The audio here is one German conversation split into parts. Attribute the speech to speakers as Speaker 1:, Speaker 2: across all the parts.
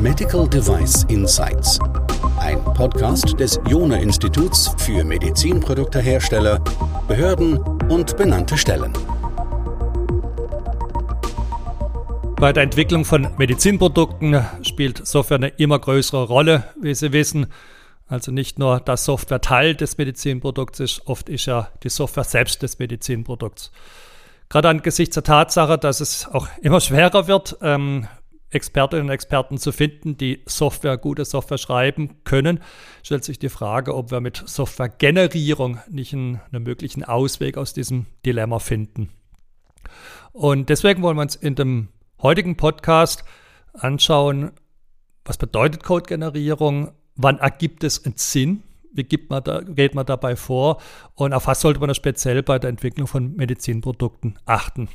Speaker 1: Medical Device Insights. Ein Podcast des Jona Instituts für Medizinproduktehersteller, Behörden und benannte Stellen.
Speaker 2: Bei der Entwicklung von Medizinprodukten spielt Software eine immer größere Rolle, wie Sie wissen. Also nicht nur das Software Teil des Medizinprodukts ist, oft ist ja die Software selbst des Medizinprodukts. Gerade angesichts der Tatsache, dass es auch immer schwerer wird, ähm, Expertinnen und Experten zu finden, die Software, gute Software schreiben können, stellt sich die Frage, ob wir mit Softwaregenerierung nicht einen, einen möglichen Ausweg aus diesem Dilemma finden. Und deswegen wollen wir uns in dem heutigen Podcast anschauen, was bedeutet Codegenerierung, wann ergibt es einen Sinn, wie gibt man da, geht man dabei vor und auf was sollte man speziell bei der Entwicklung von Medizinprodukten achten.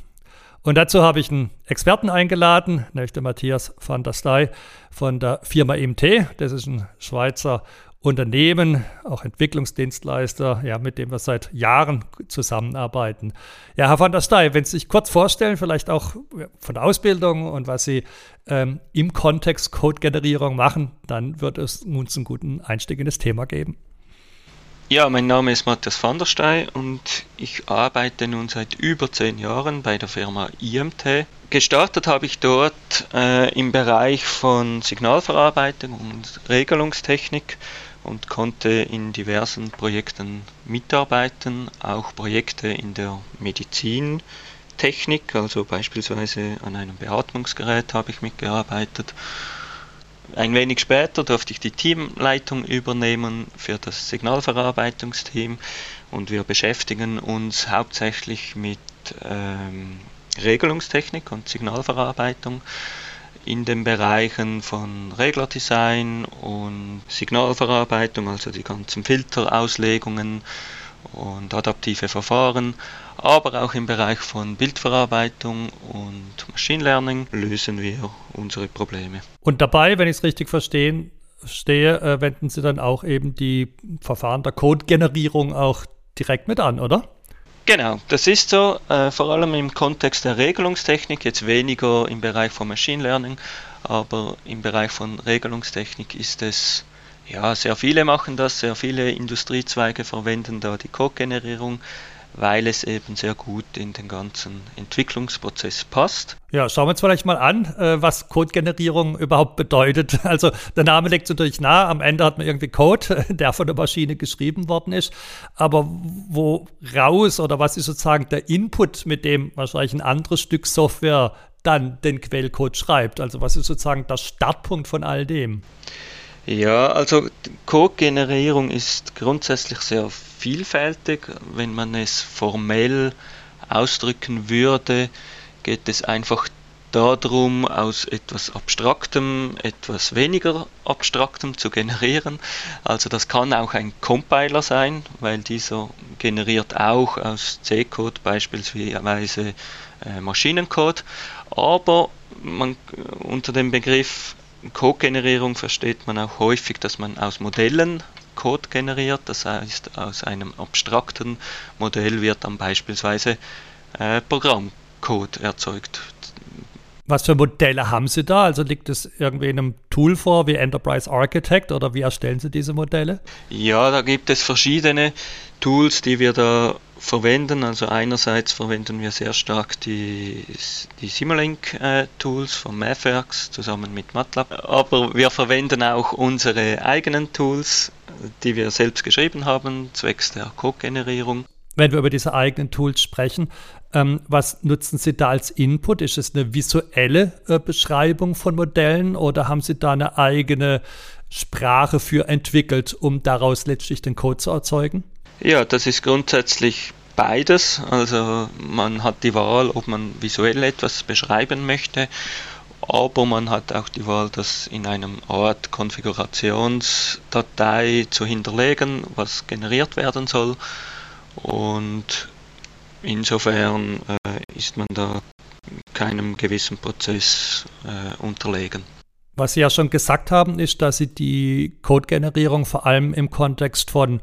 Speaker 2: Und dazu habe ich einen Experten eingeladen, nämlich den Matthias van der Stey von der Firma IMT. Das ist ein Schweizer Unternehmen, auch Entwicklungsdienstleister, ja, mit dem wir seit Jahren zusammenarbeiten. Ja, Herr van der Stey, wenn Sie sich kurz vorstellen, vielleicht auch von der Ausbildung und was Sie ähm, im Kontext Codegenerierung machen, dann wird es uns einen guten Einstieg in das Thema geben.
Speaker 3: Ja, mein Name ist Matthias van der Stey und ich arbeite nun seit über zehn Jahren bei der Firma IMT. Gestartet habe ich dort äh, im Bereich von Signalverarbeitung und Regelungstechnik und konnte in diversen Projekten mitarbeiten, auch Projekte in der Medizintechnik, also beispielsweise an einem Beatmungsgerät habe ich mitgearbeitet ein wenig später durfte ich die Teamleitung übernehmen für das Signalverarbeitungsteam und wir beschäftigen uns hauptsächlich mit ähm, Regelungstechnik und Signalverarbeitung in den Bereichen von Reglerdesign und Signalverarbeitung, also die ganzen Filterauslegungen und adaptive Verfahren, aber auch im Bereich von Bildverarbeitung und Machine Learning lösen wir unsere Probleme.
Speaker 2: Und dabei, wenn ich es richtig verstehe, stehe, äh, wenden Sie dann auch eben die Verfahren der Codegenerierung auch direkt mit an, oder?
Speaker 3: Genau, das ist so, äh, vor allem im Kontext der Regelungstechnik, jetzt weniger im Bereich von Machine Learning, aber im Bereich von Regelungstechnik ist es ja, sehr viele machen das, sehr viele Industriezweige verwenden da die Code-Generierung, weil es eben sehr gut in den ganzen Entwicklungsprozess passt.
Speaker 2: Ja, schauen wir uns vielleicht mal an, äh, was Code-Generierung überhaupt bedeutet. Also der Name legt natürlich nahe, am Ende hat man irgendwie Code, der von der Maschine geschrieben worden ist. Aber wo raus oder was ist sozusagen der Input, mit dem wahrscheinlich ein anderes Stück Software dann den Quellcode schreibt? Also was ist sozusagen der Startpunkt von all dem?
Speaker 3: Ja, also Code-Generierung ist grundsätzlich sehr vielfältig. Wenn man es formell ausdrücken würde, geht es einfach darum, aus etwas Abstraktem etwas weniger Abstraktem zu generieren. Also das kann auch ein Compiler sein, weil dieser generiert auch aus C-Code beispielsweise äh, Maschinencode. Aber man, unter dem Begriff Code-Generierung versteht man auch häufig, dass man aus Modellen Code generiert. Das heißt, aus einem abstrakten Modell wird dann beispielsweise äh, Programmcode erzeugt.
Speaker 2: Was für Modelle haben Sie da? Also liegt es irgendwie in einem Tool vor wie Enterprise Architect oder wie erstellen Sie diese Modelle?
Speaker 3: Ja, da gibt es verschiedene Tools, die wir da verwenden. Also einerseits verwenden wir sehr stark die, die Simulink-Tools äh, von Mathworks zusammen mit MATLAB, aber wir verwenden auch unsere eigenen Tools, die wir selbst geschrieben haben, zwecks der Code-Generierung.
Speaker 2: Wenn wir über diese eigenen Tools sprechen, ähm, was nutzen Sie da als Input? Ist es eine visuelle äh, Beschreibung von Modellen oder haben Sie da eine eigene Sprache für entwickelt, um daraus letztlich den Code zu erzeugen?
Speaker 3: Ja, das ist grundsätzlich beides. Also man hat die Wahl, ob man visuell etwas beschreiben möchte, aber man hat auch die Wahl, das in einem Art Konfigurationsdatei zu hinterlegen, was generiert werden soll. Und insofern äh, ist man da keinem gewissen Prozess äh, unterlegen.
Speaker 2: Was Sie ja schon gesagt haben, ist, dass Sie die Codegenerierung vor allem im Kontext von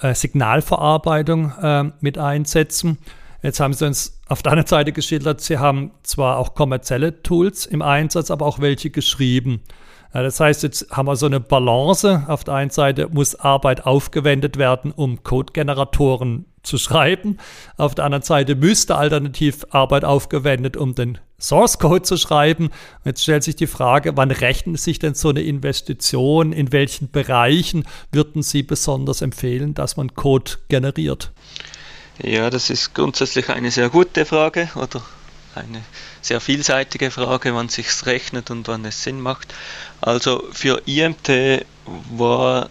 Speaker 2: äh, Signalverarbeitung äh, mit einsetzen. Jetzt haben Sie uns auf der anderen Seite geschildert, Sie haben zwar auch kommerzielle Tools im Einsatz, aber auch welche geschrieben. Das heißt, jetzt haben wir so eine Balance. Auf der einen Seite muss Arbeit aufgewendet werden, um Codegeneratoren zu schreiben. Auf der anderen Seite müsste alternativ Arbeit aufgewendet, um den Source Code zu schreiben. Jetzt stellt sich die Frage, wann rechnet sich denn so eine Investition? In welchen Bereichen würden Sie besonders empfehlen, dass man Code generiert?
Speaker 3: Ja, das ist grundsätzlich eine sehr gute Frage oder eine sehr vielseitige Frage, wann sich's rechnet und wann es Sinn macht. Also für IMT war,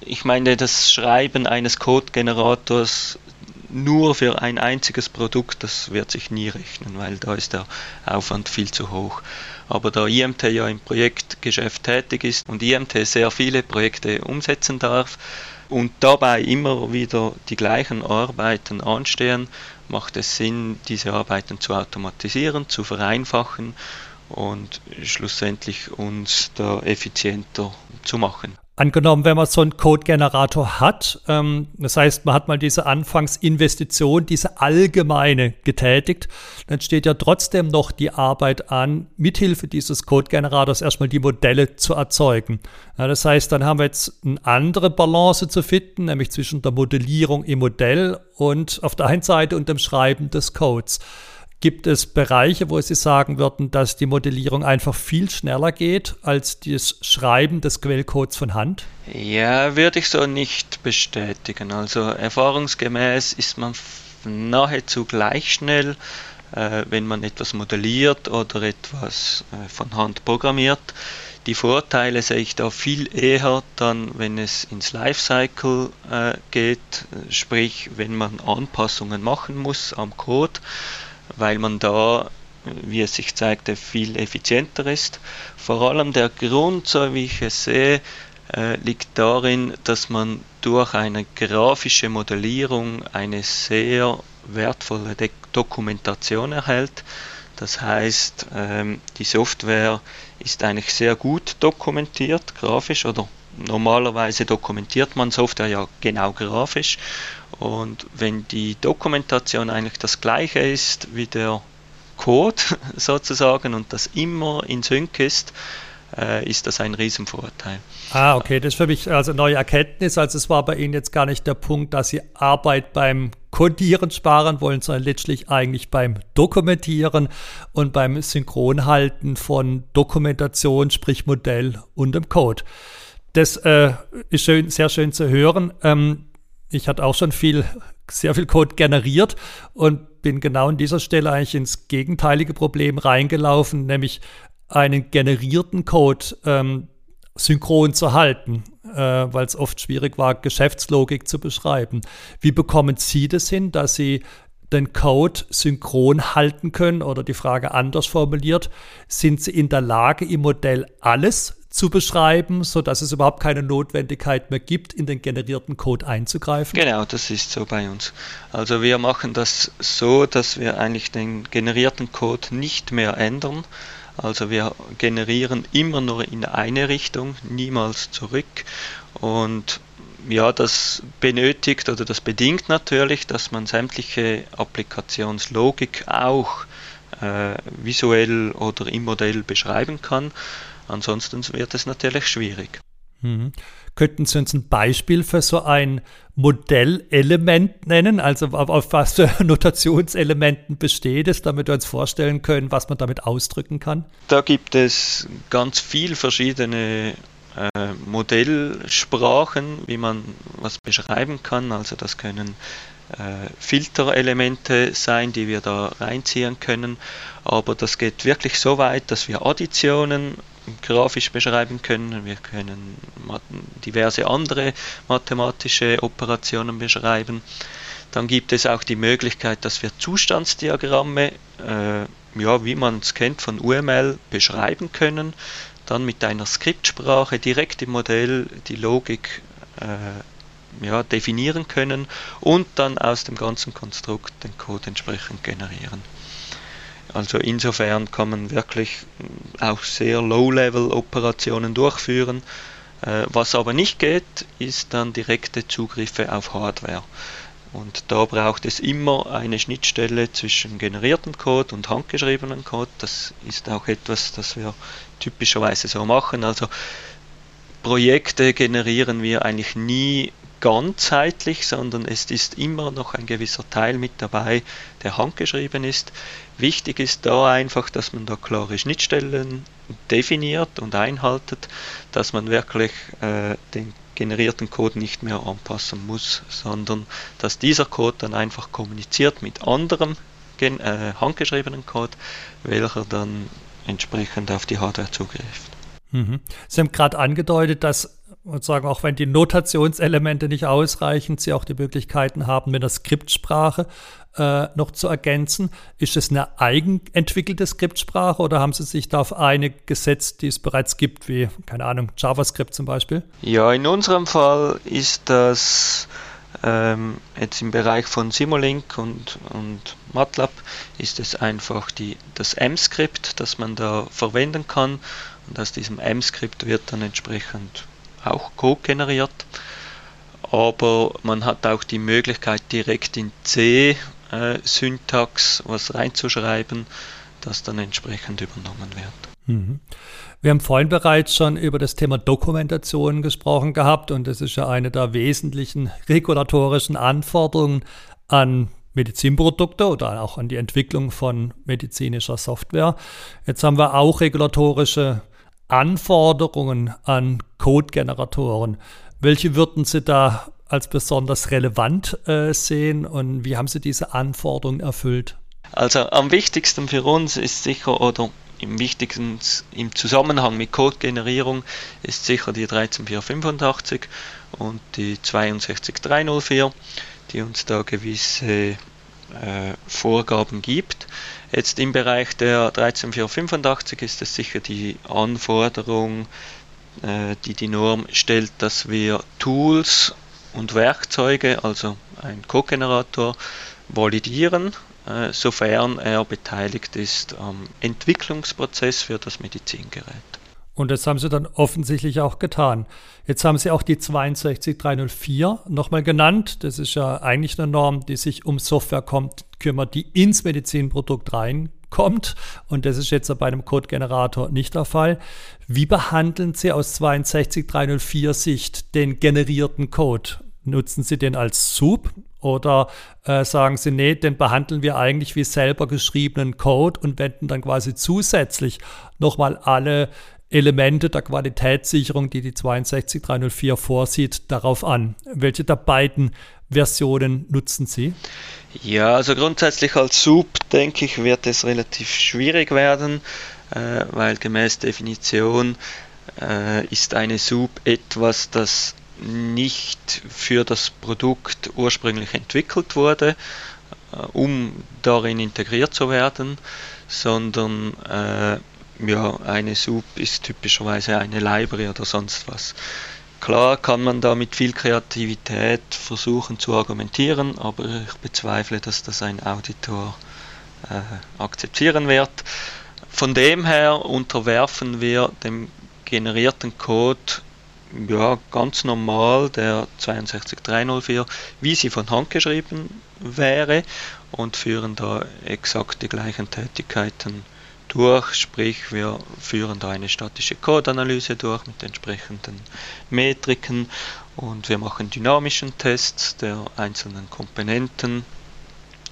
Speaker 3: ich meine, das Schreiben eines Code-Generators nur für ein einziges Produkt, das wird sich nie rechnen, weil da ist der Aufwand viel zu hoch. Aber da IMT ja im Projektgeschäft tätig ist und IMT sehr viele Projekte umsetzen darf und dabei immer wieder die gleichen Arbeiten anstehen, macht es Sinn, diese Arbeiten zu automatisieren, zu vereinfachen und schlussendlich uns da effizienter zu machen.
Speaker 2: Angenommen, wenn man so einen Code-Generator hat, ähm, das heißt, man hat mal diese Anfangsinvestition, diese allgemeine getätigt, dann steht ja trotzdem noch die Arbeit an, mithilfe dieses Code-Generators erstmal die Modelle zu erzeugen. Ja, das heißt, dann haben wir jetzt eine andere Balance zu finden, nämlich zwischen der Modellierung im Modell und auf der einen Seite und dem Schreiben des Codes. Gibt es Bereiche, wo Sie sagen würden, dass die Modellierung einfach viel schneller geht als das Schreiben des Quellcodes von Hand?
Speaker 3: Ja, würde ich so nicht bestätigen. Also erfahrungsgemäß ist man nahezu gleich schnell, äh, wenn man etwas modelliert oder etwas äh, von Hand programmiert. Die Vorteile sehe ich da viel eher dann, wenn es ins Lifecycle äh, geht, sprich wenn man Anpassungen machen muss am Code weil man da, wie es sich zeigte, viel effizienter ist. Vor allem der Grund, so wie ich es sehe, äh, liegt darin, dass man durch eine grafische Modellierung eine sehr wertvolle Dokumentation erhält. Das heißt, ähm, die Software ist eigentlich sehr gut dokumentiert, grafisch oder normalerweise dokumentiert man Software ja genau grafisch und wenn die Dokumentation eigentlich das gleiche ist wie der Code sozusagen und das immer in Sync ist, äh, ist das ein Riesenvorteil.
Speaker 2: Ah, okay, das ist für mich also neue Erkenntnis. Also es war bei Ihnen jetzt gar nicht der Punkt, dass Sie Arbeit beim Codieren sparen wollen, sondern letztlich eigentlich beim Dokumentieren und beim Synchronhalten von Dokumentation, sprich Modell und dem Code. Das äh, ist schön, sehr schön zu hören. Ähm, ich hatte auch schon viel, sehr viel Code generiert und bin genau an dieser Stelle eigentlich ins gegenteilige Problem reingelaufen, nämlich einen generierten Code ähm, synchron zu halten, äh, weil es oft schwierig war, Geschäftslogik zu beschreiben. Wie bekommen Sie das hin, dass Sie den Code synchron halten können oder die Frage anders formuliert, sind Sie in der Lage, im Modell alles zu beschreiben, so dass es überhaupt keine Notwendigkeit mehr gibt, in den generierten Code einzugreifen?
Speaker 3: Genau, das ist so bei uns. Also wir machen das so, dass wir eigentlich den generierten Code nicht mehr ändern. Also wir generieren immer nur in eine Richtung, niemals zurück. Und ja, das benötigt oder das bedingt natürlich, dass man sämtliche Applikationslogik auch äh, visuell oder im Modell beschreiben kann. Ansonsten wird es natürlich schwierig.
Speaker 2: Mhm. Könnten Sie uns ein Beispiel für so ein Modellelement nennen? Also auf, auf was für Notationselementen besteht es, damit wir uns vorstellen können, was man damit ausdrücken kann?
Speaker 3: Da gibt es ganz viele verschiedene äh, Modellsprachen, wie man was beschreiben kann. Also das können äh, Filterelemente sein, die wir da reinziehen können. Aber das geht wirklich so weit, dass wir Additionen grafisch beschreiben können. Wir können diverse andere mathematische Operationen beschreiben. Dann gibt es auch die Möglichkeit, dass wir Zustandsdiagramme, äh, ja, wie man es kennt von UML, beschreiben können. Dann mit einer Skriptsprache direkt im Modell die Logik äh, ja, definieren können und dann aus dem ganzen Konstrukt den Code entsprechend generieren. Also insofern kann man wirklich auch sehr Low-Level-Operationen durchführen. Äh, was aber nicht geht, ist dann direkte Zugriffe auf Hardware. Und da braucht es immer eine Schnittstelle zwischen generiertem Code und handgeschriebenem Code. Das ist auch etwas, das wir typischerweise so machen. Also Projekte generieren wir eigentlich nie ganzheitlich, sondern es ist immer noch ein gewisser Teil mit dabei, der handgeschrieben ist. Wichtig ist da einfach, dass man da klare Schnittstellen definiert und einhaltet, dass man wirklich äh, den generierten Code nicht mehr anpassen muss, sondern dass dieser Code dann einfach kommuniziert mit anderem äh, handgeschriebenen Code, welcher dann entsprechend auf die Hardware zugreift.
Speaker 2: Mhm. Sie haben gerade angedeutet, dass sozusagen auch wenn die Notationselemente nicht ausreichen, Sie auch die Möglichkeiten haben, mit der Skriptsprache äh, noch zu ergänzen. Ist es eine eigenentwickelte Skriptsprache oder haben Sie sich da auf eine gesetzt, die es bereits gibt, wie, keine Ahnung, JavaScript zum Beispiel?
Speaker 3: Ja, in unserem Fall ist das ähm, jetzt im Bereich von Simulink und, und MATLAB ist es einfach die, das M-Skript, das man da verwenden kann. Und aus diesem M-Skript wird dann entsprechend auch Code generiert. Aber man hat auch die Möglichkeit, direkt in C-Syntax äh, was reinzuschreiben, das dann entsprechend übernommen wird. Mhm.
Speaker 2: Wir haben vorhin bereits schon über das Thema Dokumentation gesprochen gehabt und das ist ja eine der wesentlichen regulatorischen Anforderungen an Medizinprodukte oder auch an die Entwicklung von medizinischer Software. Jetzt haben wir auch regulatorische Anforderungen an Code-Generatoren. Welche würden Sie da als besonders relevant äh, sehen und wie haben Sie diese Anforderungen erfüllt?
Speaker 3: Also am wichtigsten für uns ist sicher oder im wichtigsten im Zusammenhang mit Code-Generierung ist sicher die 13485 und die 62304, die uns da gewisse äh, Vorgaben gibt. Jetzt im Bereich der 13485 ist es sicher die Anforderung, äh, die die Norm stellt, dass wir Tools und Werkzeuge, also ein Code-Generator, validieren, äh, sofern er beteiligt ist am Entwicklungsprozess für das Medizingerät.
Speaker 2: Und das haben sie dann offensichtlich auch getan. Jetzt haben sie auch die 62304 nochmal genannt. Das ist ja eigentlich eine Norm, die sich um Software kommt, kümmert, die ins Medizinprodukt reinkommt. Und das ist jetzt bei einem Code-Generator nicht der Fall. Wie behandeln Sie aus 62304 Sicht den generierten Code? Nutzen Sie den als Soup oder äh, sagen Sie, nee, den behandeln wir eigentlich wie selber geschriebenen Code und wenden dann quasi zusätzlich nochmal alle Elemente der Qualitätssicherung, die die 62304 vorsieht, darauf an. Welche der beiden Versionen nutzen Sie?
Speaker 3: Ja, also grundsätzlich als Sub, denke ich, wird es relativ schwierig werden, äh, weil gemäß Definition äh, ist eine Sub etwas, das nicht für das Produkt ursprünglich entwickelt wurde, äh, um darin integriert zu werden, sondern äh, ja, eine Soup ist typischerweise eine Library oder sonst was. Klar kann man da mit viel Kreativität versuchen zu argumentieren, aber ich bezweifle, dass das ein Auditor äh, akzeptieren wird. Von dem her unterwerfen wir dem generierten Code ja, ganz normal der 62304, wie sie von Hand geschrieben wäre und führen da exakt die gleichen Tätigkeiten durch, sprich wir führen da eine statische Codeanalyse durch mit entsprechenden Metriken und wir machen dynamischen Tests der einzelnen Komponenten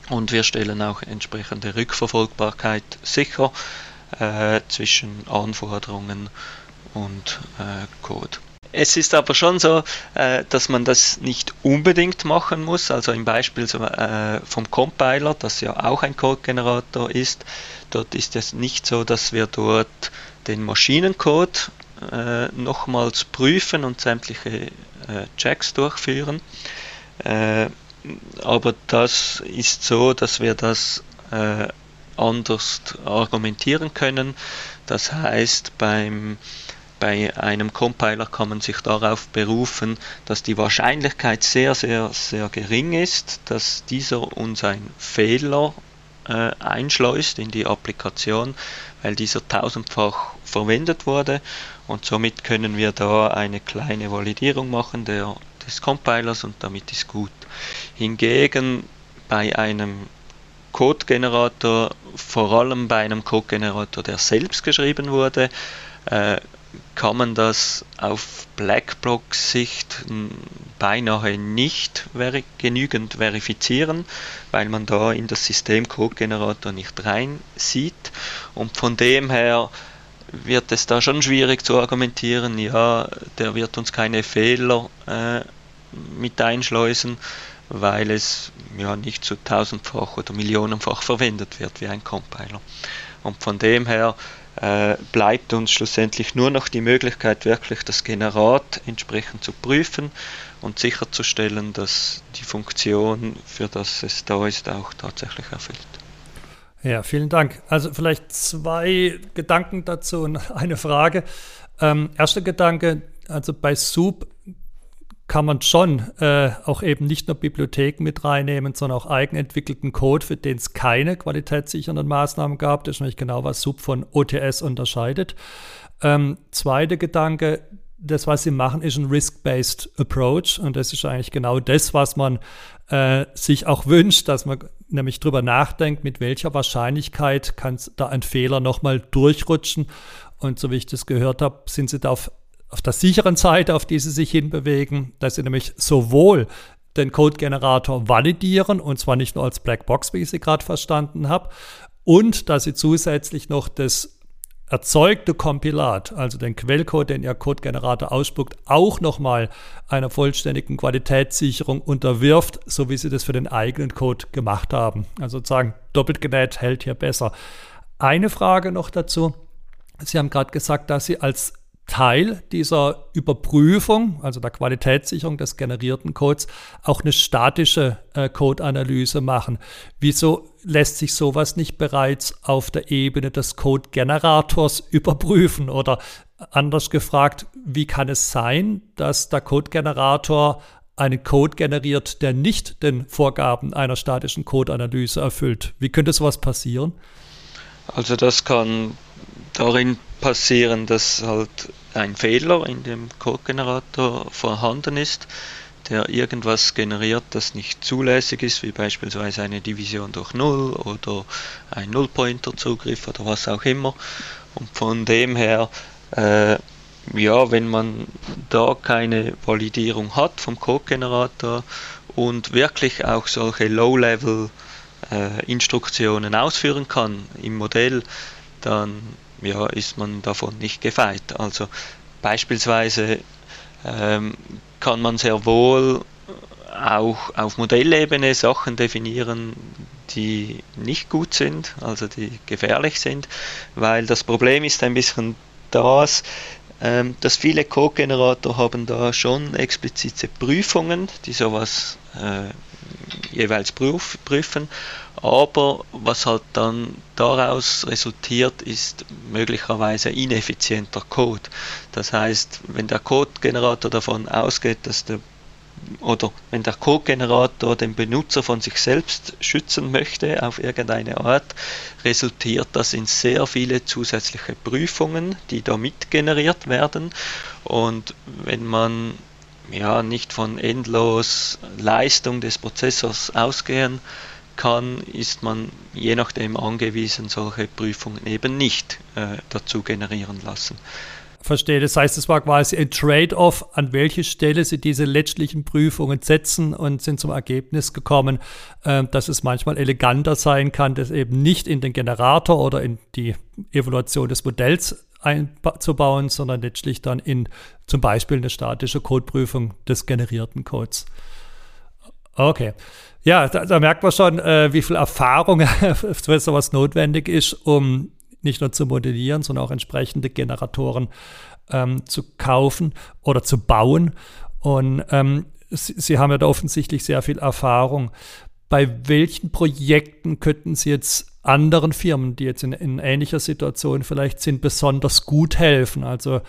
Speaker 3: und wir stellen auch entsprechende Rückverfolgbarkeit sicher äh, zwischen Anforderungen und äh, Code. Es ist aber schon so, äh, dass man das nicht unbedingt machen muss. Also im Beispiel äh, vom Compiler, das ja auch ein Code-Generator ist, dort ist es nicht so, dass wir dort den Maschinencode äh, nochmals prüfen und sämtliche Checks durchführen. aber das ist so, dass wir das anders argumentieren können. Das heißt, beim bei einem Compiler kann man sich darauf berufen, dass die Wahrscheinlichkeit sehr, sehr, sehr gering ist, dass dieser uns einen Fehler äh, einschleust in die Applikation, weil dieser tausendfach verwendet wurde und somit können wir da eine kleine Validierung machen der, des Compilers und damit ist gut. Hingegen bei einem Codegenerator, vor allem bei einem Codegenerator, der selbst geschrieben wurde, äh, kann man das auf Blackbox-Sicht beinahe nicht veri genügend verifizieren, weil man da in das System Codegenerator nicht rein sieht. Und von dem her wird es da schon schwierig zu argumentieren, ja, der wird uns keine Fehler äh, mit einschleusen, weil es ja nicht zu tausendfach oder millionenfach verwendet wird wie ein Compiler. Und von dem her äh, bleibt uns schlussendlich nur noch die Möglichkeit, wirklich das Generat entsprechend zu prüfen und sicherzustellen, dass die Funktion, für das es da ist, auch tatsächlich erfüllt.
Speaker 2: Ja, vielen Dank. Also vielleicht zwei Gedanken dazu und eine Frage. Ähm, erster Gedanke, also bei Soup kann man schon äh, auch eben nicht nur Bibliotheken mit reinnehmen, sondern auch eigenentwickelten Code, für den es keine qualitätssichernden Maßnahmen gab. Das ist nämlich genau, was SUB von OTS unterscheidet. Ähm, zweiter Gedanke, das, was sie machen, ist ein Risk-Based Approach. Und das ist eigentlich genau das, was man äh, sich auch wünscht, dass man nämlich drüber nachdenkt, mit welcher Wahrscheinlichkeit kann da ein Fehler nochmal durchrutschen. Und so wie ich das gehört habe, sind sie da auf auf der sicheren Seite, auf die sie sich hinbewegen, dass sie nämlich sowohl den Code-Generator validieren, und zwar nicht nur als Blackbox, wie ich sie gerade verstanden habe, und dass sie zusätzlich noch das erzeugte Kompilat, also den Quellcode, den ihr Code-Generator ausspuckt, auch nochmal einer vollständigen Qualitätssicherung unterwirft, so wie sie das für den eigenen Code gemacht haben. Also sozusagen doppelt genäht hält hier besser. Eine Frage noch dazu. Sie haben gerade gesagt, dass Sie als Teil dieser Überprüfung, also der Qualitätssicherung des generierten Codes, auch eine statische äh, Code-Analyse machen. Wieso lässt sich sowas nicht bereits auf der Ebene des Code-Generators überprüfen? Oder anders gefragt, wie kann es sein, dass der Code-Generator einen Code generiert, der nicht den Vorgaben einer statischen Code-Analyse erfüllt? Wie könnte sowas passieren?
Speaker 3: Also das kann darin passieren, dass halt ein Fehler in dem Codegenerator vorhanden ist, der irgendwas generiert, das nicht zulässig ist, wie beispielsweise eine Division durch Null oder ein Nullpointer-Zugriff oder was auch immer. Und von dem her, äh, ja, wenn man da keine Validierung hat vom Codegenerator und wirklich auch solche Low-Level-Instruktionen äh, ausführen kann im Modell, dann ja, ist man davon nicht gefeit. Also beispielsweise ähm, kann man sehr wohl auch auf Modellebene Sachen definieren, die nicht gut sind, also die gefährlich sind, weil das Problem ist ein bisschen das, ähm, dass viele Code-Generator haben da schon explizite Prüfungen, die sowas äh, jeweils prüf, prüfen. Aber was halt dann daraus resultiert, ist möglicherweise ineffizienter Code. Das heißt, wenn der Code-Generator davon ausgeht, dass der oder wenn der Code-Generator den Benutzer von sich selbst schützen möchte auf irgendeine Art, resultiert das in sehr viele zusätzliche Prüfungen, die damit generiert werden. Und wenn man ja, nicht von endlos Leistung des Prozessors ausgehen kann, ist man je nachdem angewiesen, solche Prüfungen eben nicht äh, dazu generieren lassen.
Speaker 2: Verstehe. Das heißt, es war quasi ein Trade-off, an welche Stelle Sie diese letztlichen Prüfungen setzen und sind zum Ergebnis gekommen, äh, dass es manchmal eleganter sein kann, das eben nicht in den Generator oder in die Evaluation des Modells einzubauen, sondern letztlich dann in zum Beispiel eine statische Codeprüfung des generierten Codes. Okay. Ja, da, da merkt man schon, äh, wie viel Erfahrung für sowas notwendig ist, um nicht nur zu modellieren, sondern auch entsprechende Generatoren ähm, zu kaufen oder zu bauen. Und ähm, Sie, Sie haben ja da offensichtlich sehr viel Erfahrung. Bei welchen Projekten könnten Sie jetzt anderen Firmen, die jetzt in, in ähnlicher Situation vielleicht sind, besonders gut helfen. Also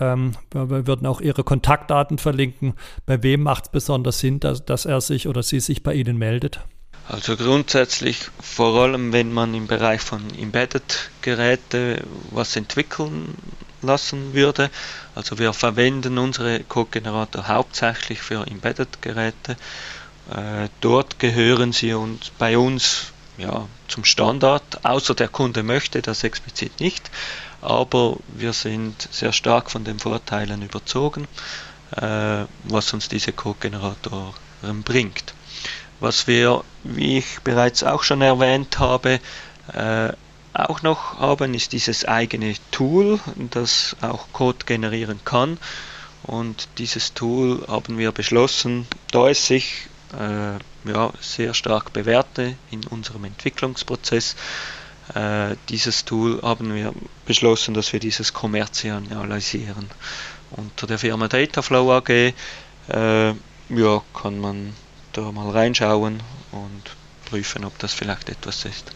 Speaker 2: ähm, wir würden auch Ihre Kontaktdaten verlinken. Bei wem macht es besonders Sinn, dass, dass er sich oder sie sich bei Ihnen meldet?
Speaker 3: Also grundsätzlich vor allem, wenn man im Bereich von Embedded-Geräte was entwickeln lassen würde. Also wir verwenden unsere Code-Generator hauptsächlich für Embedded-Geräte. Äh, dort gehören sie uns bei uns ja, zum Standard, außer der Kunde möchte das explizit nicht. Aber wir sind sehr stark von den Vorteilen überzogen, äh, was uns diese Code-Generatoren bringt. Was wir, wie ich bereits auch schon erwähnt habe, äh, auch noch haben, ist dieses eigene Tool, das auch Code generieren kann. Und dieses Tool haben wir beschlossen, da es sich äh, ja, sehr stark bewährte in unserem Entwicklungsprozess, dieses Tool haben wir beschlossen, dass wir dieses kommerzialisieren. Unter der Firma Dataflow AG äh, ja, kann man da mal reinschauen und prüfen, ob das vielleicht etwas ist.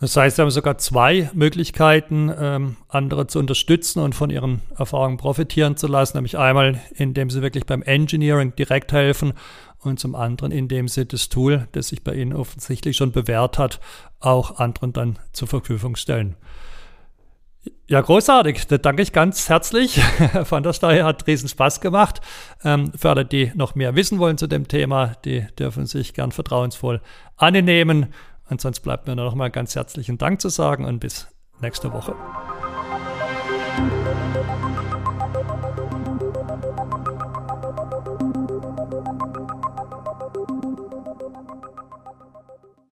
Speaker 2: Das heißt, wir haben sogar zwei Möglichkeiten, ähm, andere zu unterstützen und von ihren Erfahrungen profitieren zu lassen. Nämlich einmal, indem sie wirklich beim Engineering direkt helfen und zum anderen, indem sie das Tool, das sich bei Ihnen offensichtlich schon bewährt hat, auch anderen dann zur Verfügung stellen. Ja, großartig. Da danke ich ganz herzlich. Von der Steuer hat riesen Spaß gemacht. Ähm, für alle, die noch mehr wissen wollen zu dem Thema, die dürfen sich gern vertrauensvoll annehmen. Ansonsten bleibt mir nur noch mal ganz herzlichen Dank zu sagen und bis nächste Woche.